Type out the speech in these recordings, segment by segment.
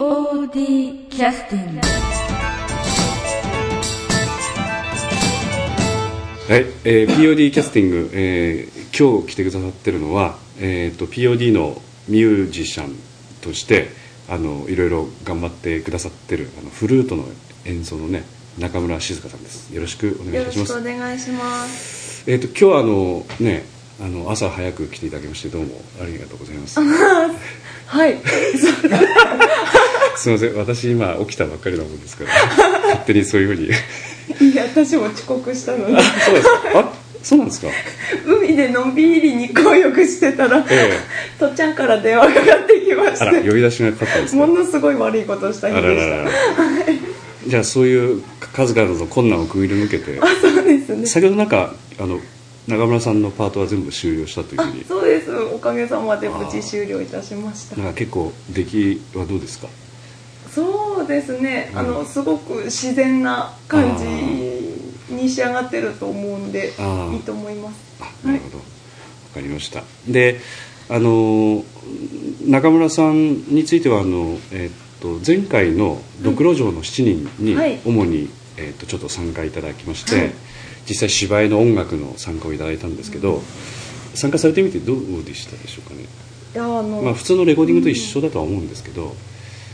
POD キャスティングはい、えー POD キャスティング、えー今日来てくださってるのは、えー、と POD のミュージシャンとしてあのいろいろ頑張ってくださってるあのフルートの演奏のね中村静香さんですよろしくお願いよいたしますろしくお願いします。えっ、と今日はあのねあの朝早く来ていただきましてどうもありがとうございます はい。すみません。私今起きたばっかりなもんですから。勝手にそういうふうに。いや、私も遅刻したので、そうですか。あそうなんですか。海でのんびり日光浴してたら、えとっちゃんから電話かかってきまえあらして、呼び出しがかかったんですか。ものすごい悪いことした日あでした。ららじゃあそういう数々の困難をくぐり抜けて。あ、そうですね。先ほどなんかあの中村さんのパートは全部終了したというあふうに、そうです。おかげさまで無事終了いたしました。なんか結構出来はどうですか？そうですね。あうの、すごく自然な感じに仕上がってると思うんでいいと思います。あなるほど、わかりました。であの中村さんについてはあの、えっと前回の「ドクロ城の7人に」はい。主に、えっとちょっと参加いただきまして、はい。実際芝居の音楽の参加をいただいたんですけど、参加されてみてどうでしたでしょうかね。いや、あの、まあ、普通のレコーディングと一緒だとは思うんですけど、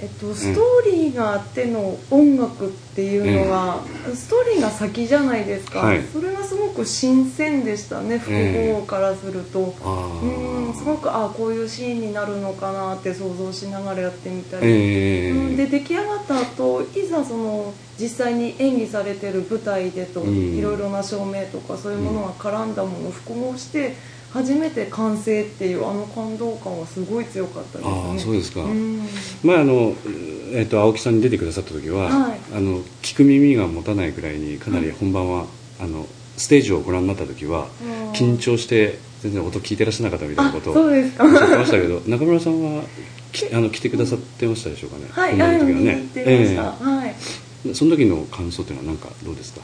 えっと、ストーリーがあっての音楽っていうのが、ストーリーが先じゃないですか、はい。それがすごく新鮮でしたね複合からすると、あうんすごくあこういうシーンになるのかなって想像しながらやってみたり、えうんでー、出来上がった後いざその実際に演技されてる舞台でと、うん。いろいろな照明とかそういうものが絡んだものを複合して初めて完成っていうあの感動感はすごい強かったですね。ああそうですか、うん。まああの、えっと青木さんに出てくださった時は、はい。あの聞く耳が持たないくらいにかなり本番は、あのステージをご覧になった時はうん。緊張して全然音聞いてらっしゃらなかったみたいなことをおっしゃってましたけど 中村さんはきあの来てくださってましたでしょうかね？はい、本番の時はあの見に行ってました、はい。ええその時の感想っていうのは何かどうですか？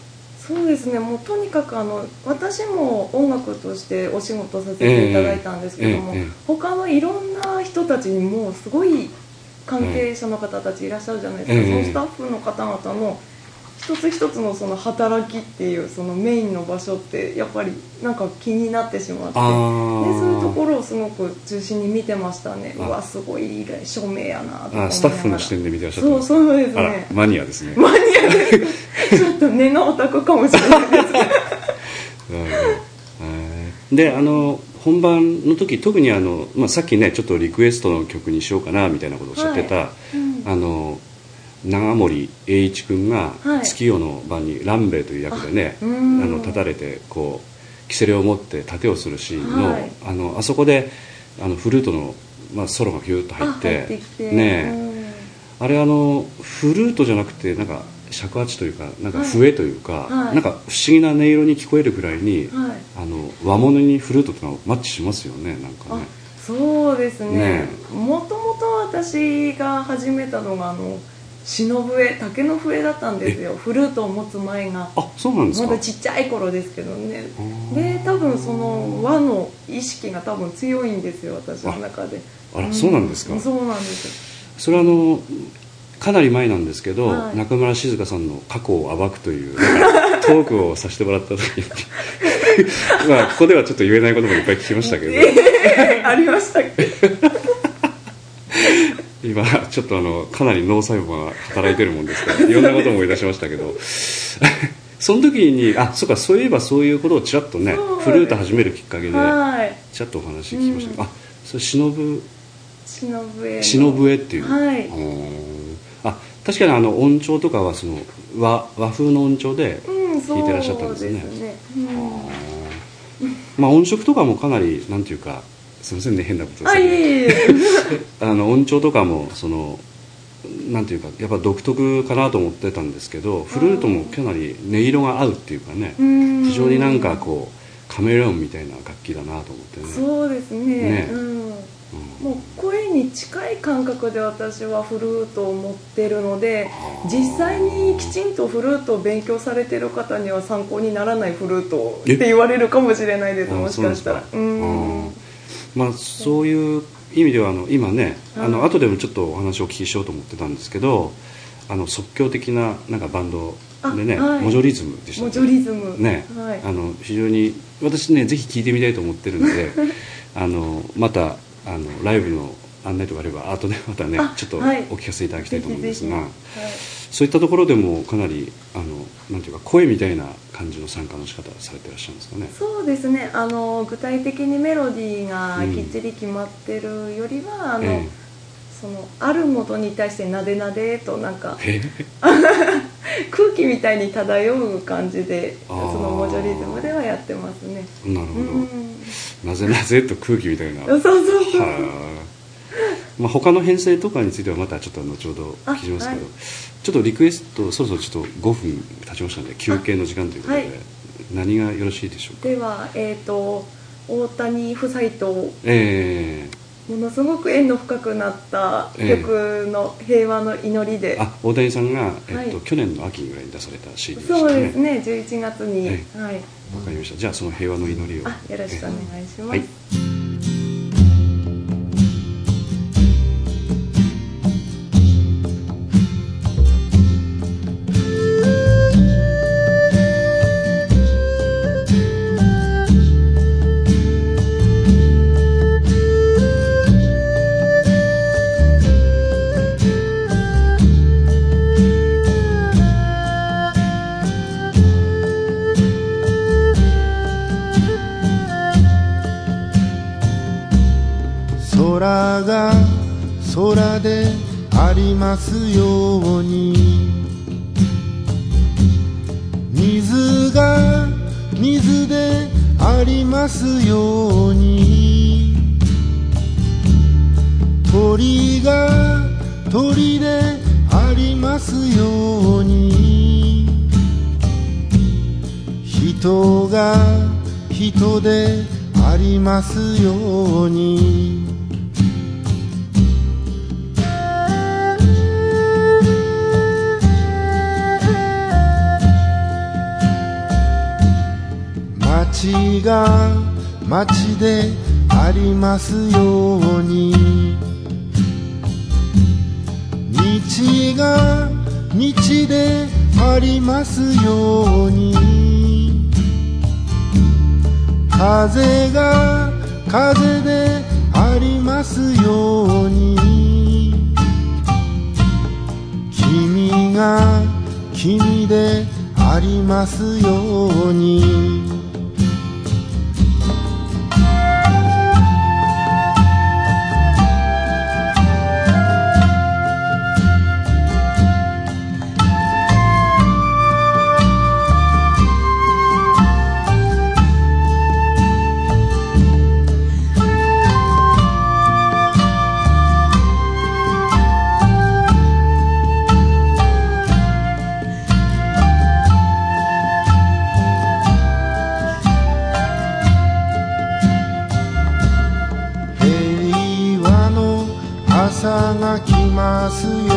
そうですね。もうとにかくあの私も音楽としてお仕事させていただいたんですけども、他のいろんな人たちにもすごい関係者の方たちいらっしゃるじゃないですか、ええそのスタッフの方々の一つ一つのその働きっていうそのメインの場所ってやっぱりなんか気になってしまって。でそういうところをすごく中心に見てましたね。うあわすごい照明やなとかスタッフの視点で見てらっしゃった。んそうそうですね。マニアですね。マニアですちょっと根のオタクかもしれないです であの本番の時特にあの、まあ、さっきねちょっとリクエストの曲にしようかなみたいなことをおっしゃってた、はい。うん。あの長森栄一君がはい。月夜の晩にランベイという役でね、あの立たれてこうキセレを持って盾をするシーンの,、はい。あのあそこであのフルートの、まあ、ソロがヒューッと入ってねあれあのフルートじゃなくてなんか尺八というかなんか笛というか、はい。なんか不思議な音色に聞こえるぐらいに、あの和物にフルートってのはマッチしますよねなんかあねそうですね。ねもともと私が始めたのがあの篠笛竹の笛だったんですよ。フルートを持つ前が。あそうなんですか？まだちっちゃい頃ですけどね。で多分その和の意識が多分強いんですよ私の中で。あらそうなんですか？そうなんです。それはあのかなり前なんですけど、はい。中村静香さんの過去を暴くというトークをさせてもらった時に まあここではちょっと言えないこともいっぱい聞きましたけど。えーありましたっけ？今ちょっとあのかなり脳細胞が働いてるもんですからいろんなことも思い出しましたけど。その時にあそうかそういえばそういうことをちらっとねフルート始めるきっかけではい。ちらっとお話聞きました。けど、うん。あそれ忍忍笛っていう、はい。うんあ確かにあの音調とかはその和和風の音調で、うんそう弾いてらっしゃったんですね。うん。まあ音色とかもかなりなんていうかすみませんね変なことあいえいえ あの音調とかもそのなんていうかやっぱ独特かなと思ってたんですけどフルートもかなり音色が合うっていうかねうん。非常になんかこうカメレオンみたいな楽器だなと思ってね。そうですね。ね。うん、うん。もう声に近い感覚で私はフルートを持ってるので実際にきちんとフルートを勉強されてる方には参考にならないフルートっえ？て言われるかもしれないですあもしかしたら。そうなんまあそういう意味ではあの今ね、あのはい後でもちょっとお話をお聞きしようと思ってたんですけどあの即興的ななんかバンドでね、あはい。モジョリズムでしたモジョリズム。ね、はい。あの非常に私ねぜひ聞いてみたいと思ってるんで あのまたあのライブの案内とかあれば後でまたねあちょっとおはい。聞かせいただきたいと思うんですが、ぜひぜそういったところでもかなりあのなんていうか声みたいな感じの参加の仕方されてらっしゃるんですかね。そうですね。あの具体的にメロディーがきっちり決まってるよりは、あのえそのあるものに対してなでなでとなんかえ？空気みたいに漂う感じでそのモジョリズムではやってますね。えなるほど、うん。なぜなぜと空気みたいな。そうそうそう。はあまあ、他の編成とかについてはまたちょっと後ほどお聞きしますけど、あはい。ちょっとリクエストそろそろちょっと5分経ちましたので休憩の時間ということで、はい。何がよろしいでしょうか？ではえっ、と大谷夫妻とえものすごく縁の深くなった曲の「平和の祈りで」ー、あ大谷さんが、えっとはい。去年の秋ぐらいに出された CD でしたね。そうですね。11月に、えはい。わかりました。じゃあその平和の祈りを。あよろしくお願いします、りますように。水が水でありますように。鳥が鳥でありますように。人が人でありますように。街が街でありますように。道が道でありますように。風が風でありますように。君が君でありますように。来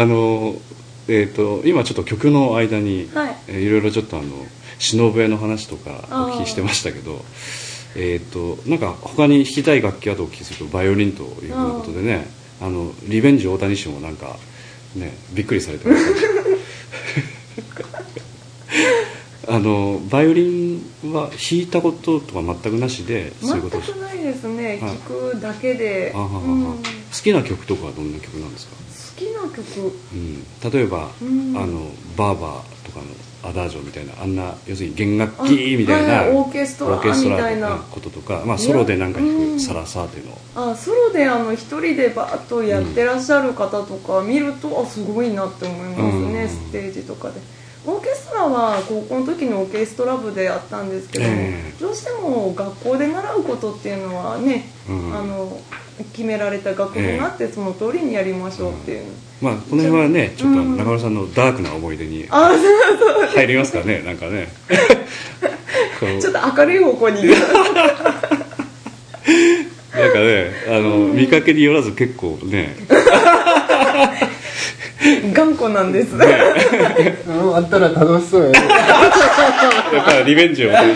あのえー、と今ちょっと曲の間に、はい。えーいろいろちょっとあの忍笛の話とかお聞きしてましたけどえっ、となんか他に弾きたい楽器あとお聞きするとバイオリンというふうなことでねあのリベンジ大谷氏もなんかねびっくりされてました。あのバイオリンは弾いたこととか全くなしでそういう全ことをしくないですね、はい。聞くだけで、好きな曲とかはどんな曲なんですか？好きな曲。うん、例えば、うん。あのバーバーとかのアダージョみたいなあんな要するに弦楽器みたいな、あはいオーケストラみたいな。こととか、まあ、ソロでなんか弾うん。くサラサーテの、あソロであの一人でバーッとやってらっしゃる方とか見ると、あすごいなって思いますね、うん。ステージとかで。オーケストラは高校の時のオーケストラ部であったんですけども、ええ。どうしても学校で習うことっていうのはね、うん。あの決められた楽譜があってその通りにやりましょうっていう、まあこの辺はねちょっとうん。中村さんのダークな思い出に入りますかねなんかね。ちょっと明るい方向に。なんかねあの、見かけによらず結構ね。頑固なんです、うんあんたら楽しそうやね。やっぱりリベンジをなん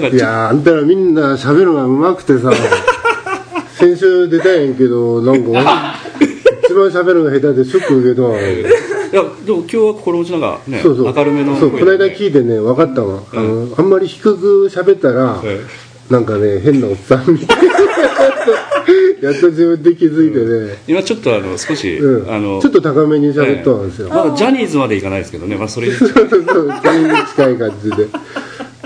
かいやーあんたらみんな喋るのがうまくてさ先週出たんやけどなんか一番喋るのが下手でショック受けたわ。いやでも今日は心持ちなんかねそうそう。明るめのそうこの間い聞いてね分かったわ、あのあんまり低く喋ったら、えなんかね変なおっさんみたいなやっと自分で気づいてね、今ちょっとあの少し、うん。あのちょっと高めに喋ったんですよ、まだジャニーズまでいかないですけどね、まあ、それに そうそうそれに近い感じで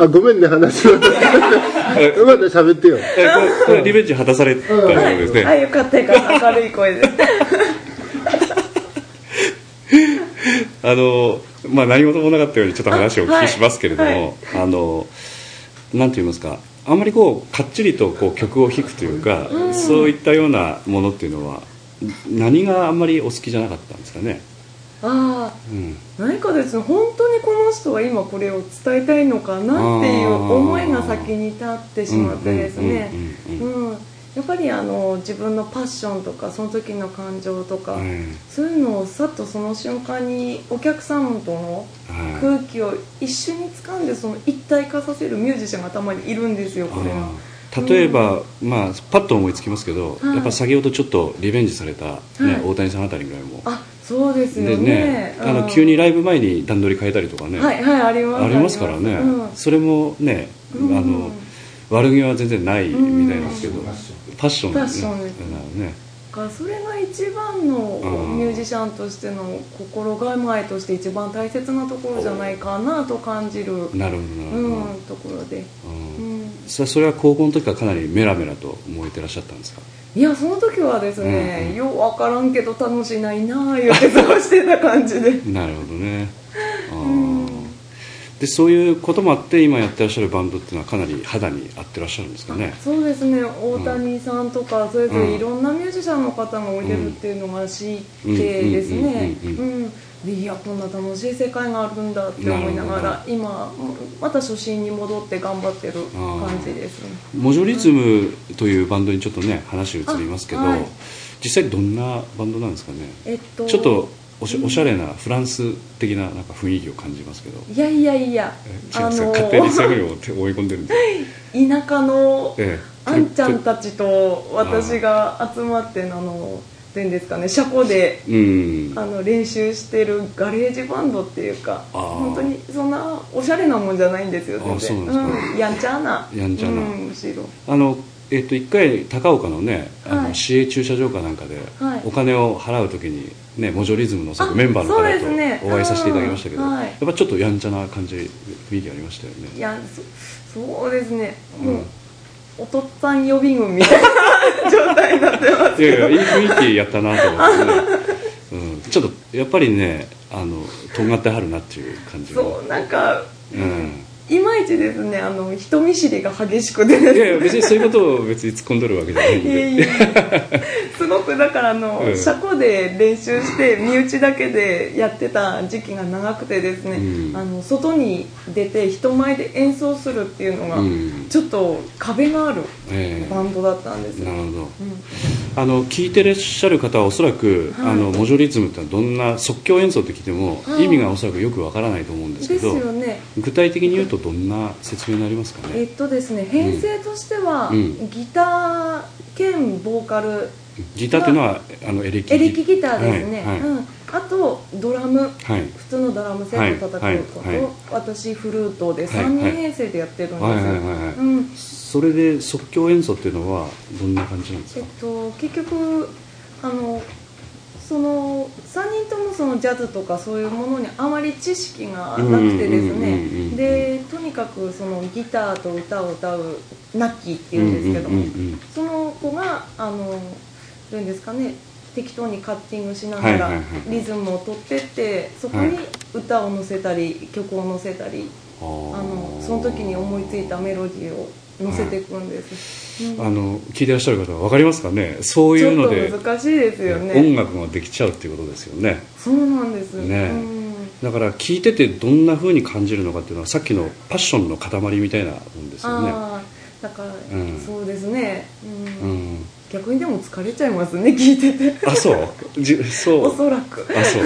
あごめんね話は。まだ喋ってよ。えこれこれリベンジ果たされたようですね、あよかったよかった明るい声で。あのまあ、何事もなかったようにちょっと話をお聞きしますけれども、あのなんて言いますかあんまりこうかっちりとこう曲を弾くというか、そういったようなものっていうのは何があんまりお好きじゃなかったんですかね、ああうん、何かです。ね本当にこの人は今これを伝えたいのかなっていう思いが先に立ってしまってですね。やっぱりあの自分のパッションとかその時の感情とか、うん。そういうのをさっとその瞬間にお客さんとのはい。空気を一緒に掴んでその一体化させるミュージシャンがたまにいるんですよこれが。例えば、まあ、パッと思いつきますけど、はい。やっぱ先ほどちょっとリベンジされた、ねはい。大谷さんあたりぐらいも。あそうですよでねねあの急にライブ前に段取り変えたりとかね、うんはいはいありますありますからね、うん。それもね、うん。あの悪気は全然ないみたいなんですけど、うん。パッション。です。ねからそれが一番のうん。ミュージシャンとしての心構えとして一番大切なところじゃないかなと感じる、なるほどなるほど、うん、ところで、ううん。ん、それは高校の時からかなりメラメラと燃えてらっしゃったんですか？いやその時はですね、うんうん。よう分からんけど楽しないなあ言って過ごしてた感じで。なるほどね。うんでそういうこともあって今やってらっしゃるバンドっていうのはかなり肌に合ってらっしゃるんですかね？そうですね。大谷さんとかそれぞうん。れいろんなミュージシャンの方がおいでるっていうのが知ってですね。いやこんな楽しい世界があるんだって思いながら今また初心に戻って頑張ってる感じです。ねモジョリズムというバンドにちょっとね話移りますけど、あはい。実際どんなバンドなんですかね？えっとちょっとおしおしゃれなフランス的ななんか雰囲気を感じますけど。いやいやいや。え違うんですか勝手にそういうふうに思い込んでるんで、田舎のええ。あんちゃんたちと私が集まってあのってんですかね車庫でうん。あの練習してるガレージバンドっていうかあー。本当にそんなおしゃれなもんじゃないんですよ全然。うん。やんちゃな。やんちゃな。うん、むしろ。あのえっと一回高岡のねあのはい。市営駐車場かなんかではい。お金を払う時にねモジョリズムのそのあメンバーの方ね。とお会いさせていただきましたけど、うんはい。やっぱちょっとやんちゃな感じ雰囲気ありましたよね。いやそそうですね。もう、うんおとっつぁん予備軍みたいな状態になってます。いやいやいい雰囲気やったなと思ってね、うん、ちょっとやっぱりねあのとんがってはるなっていう感じがそうなんかうんいまいちですねあの人見知りが激しくて。いやいや別にそういうことを別に突っ込んどるわけじゃないんいえいでえ。すごくだからあの、うん。車庫で練習して身内だけでやってた時期が長くてですね、うん。あの外に出て人前で演奏するっていうのが、うん。ちょっと壁があるええ。バンドだったんですよ、なるほど。うんあの聞いてらっしゃる方はおそらく、はい。あのモジョリズムってどんな即興演奏って聞いても、はい意味がおそらくよくわからないと思うんですけですどよね。具体的に言うとどんな説明になりますかね？えっとですね編成としては、うん。ギター兼ボーカルギターっていうのはあのエレキエレキギターですね、はい。はい。うん、あとドラムはい。普通のドラムセット叩くこと、はい。はい。はい私フルートではい。3人編成でやってるんです。よ、それで即興演奏っていうのはどんな感じなんですか？えっと、結局あのその3人ともそのジャズとかそういうものにあまり知識がなくてですね。でとにかくそのギターと歌を歌うナッキーっていうんですけども、その子があのどういうんですかね適当にカッティングしながらはいはいはいリズムを取ってってそこに歌を乗せたり曲を乗せたりああののその時に思いついたメロディーを乗せていくんです、うんあの聞いてらっしゃる方は分かりますかね？そうちいうので難しいですよね。音楽ができちゃうっていうことですよね。そうなんです。ね。うん。だから聞いててどんな風に感じるのかっていうのはさっきのパッションの塊みたいなもんですよね。だから、ん。そうですね、うん。うん逆にでも疲れちゃいますね聞いてて。あそう？じそう。おそらく。あそう。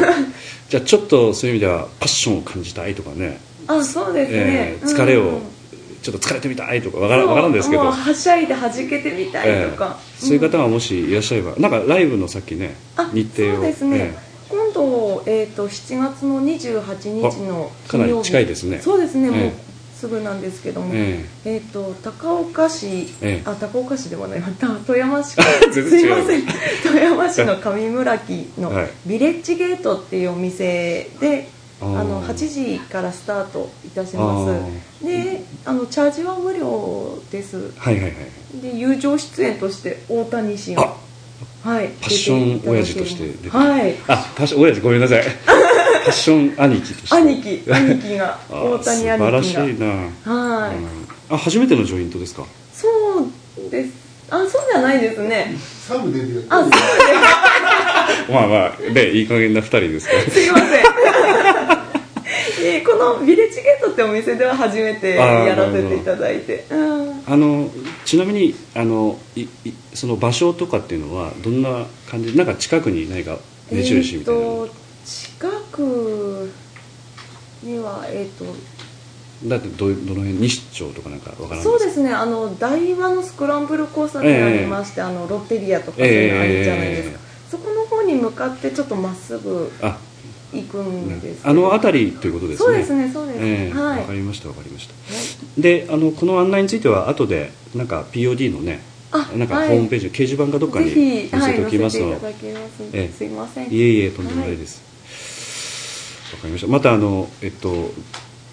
じゃあちょっとそういう意味ではパッションを感じたいとかね、あそうですね、えー疲れをうんちょっと疲れてみたいとかわからわからんですけど。はしゃいで弾けてみたいとか、えーそういう方がもしいらっしゃれば、なんかライブのさっきねあ日程を。そうですね、え今度、えー、と7月の28日のあかなり近いですね。そうですね、もうえすぐなんですけども、ええ。ー、と高岡市、ええ。あ高岡市ではないわ。た富山市 全すいません。富山市の上村木のはい。ビレッジゲートっていうお店で、あの8時からスタートいたします。であのチャージは無料です。はいはいはい。で友情出演として大谷氏あ。がはい。パッション親父として出てる。はい。あパッション親父ごめんなさい。パ ッション兄貴として。兄貴兄貴が。あ大谷兄貴が。素晴らしいな、はい、うん。あ初めてのジョイントですか？そうです。あそうじゃないですね。サブ出てるあそう まあまあねいい加減な2人ですから すいません。えーこのビレッジゲートってお店では初めてやらせていただいて。うんあのちなみにあのいいその場所とかっていうのはどんな感じ？なんか近くに何か目印みたいなの、えーと近くにはえっ、とだってどどの辺西町とかなんかわからないそうですねあの台湾のスクランブル交差点ありまして、あのロッテリアとかそういうのあるじゃないですか、そこの方に向かってちょっとまっすぐあ行くんですあの辺りということですね。そうですねそうです、ええはい。わかりましたわかりました。であのこの案内については後でなんか POD のねあなんかはい。ホームページの掲示板かどっかぜにひ、載せておきますの。で、はい、す、いません。いえいえとんでもないですわ、かりました。またあのえっと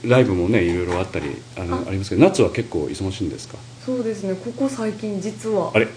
ライブもねいろいろあったりあのあ。ありますけど夏は結構忙しいんですか？そうですね。ここ最近実は。あれ、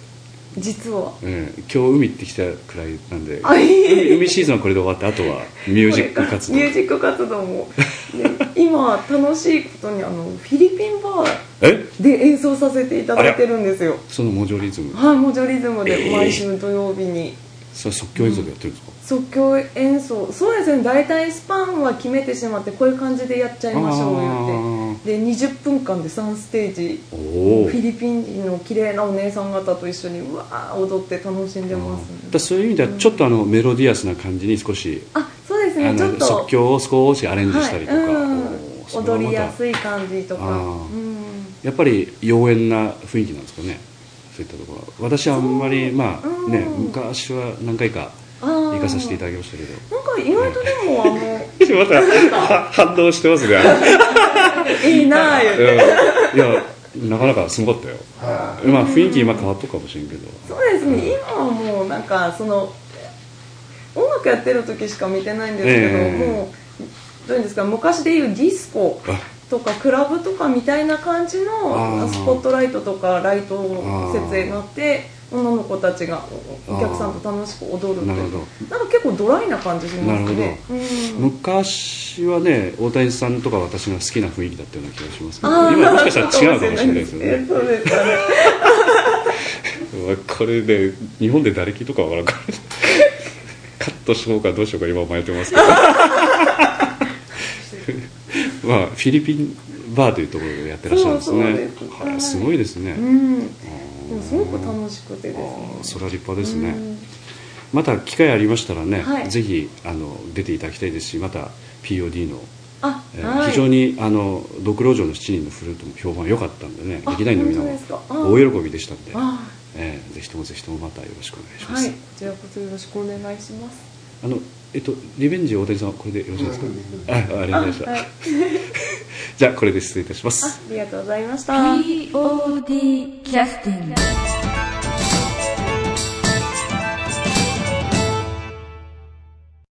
実は。ええ。今日海行ってきたくらいなんで。海海シーズンはこれで終わってあとはミュージック活動。ミュージック活動もで 今楽しいことにあのフィリピンバえ？ーで演奏させていただいてるんですよ。そのモジョリズム。はいモジョリズムええ。で毎週土曜日に。それ即興演奏でやってるんですか、即興演奏。そうですね。大体スパンは決めてしまってこういう感じでやっちゃいましょう言って。で20分間で3ステージ。フィリピン人の綺麗なお姉さん方と一緒にうわー踊って楽しんでます、だそういう意味ではちょっとあのメロディアスな感じに少し、あそうですあねちょっと。の即興を少しアレンジしたりとか、はい。踊りやすい感じとか。うん。やっぱり妖艶な雰囲気なんですかね。そういったところは。私はあんまりまあうん。ね昔は何回かあー行かさせていただきましたけど。なんか意外とでもあの または反応してますね。いいなあ言うて。うん。いやなかなかすごかったよ。まあ雰囲気今変わったかもしれんけど。そうですね。今はもうなんかその音楽やってる時しか見てないんですけど、ええ。もうどういうんですか昔でいうディスコあ。とかクラブとかみたいな感じのスポットライトとかライト設営があって女の子たちがお客さんと楽しく踊るなるほど。なんか結構ドライな感じしますね。なるうん。昔はね大谷さんとか私が好きな雰囲気だったような気がしますけど今もしかしたら違うかもしれないですよね。そうですかね。これで日本で誰聞いとかわからんからカットしようかどうしようか今迷ってますけど。まあフィリピンバーというところでやってらっしゃるんですね。す。はい。すごいですね、うんもすごく楽しくてですね。それは立派ですね、うん。また機会ありましたらね、はい。ぜひあの出ていただきたいですしまた POD の、あ、えーはい、非常にあの「ドクロ城の七人」のフルートも評判良かったんでねあ劇団員の皆も大喜びでしたんで、あえーぜひともぜひともまたよろしくお願いします、はい。こちらこそよろしくお願いします。あのえっとリベンジ大谷さんはこれでよろしいですか、あありがとうございました、あはい。じゃあこれで失礼いたします。ありがとうございました。POD キャスティング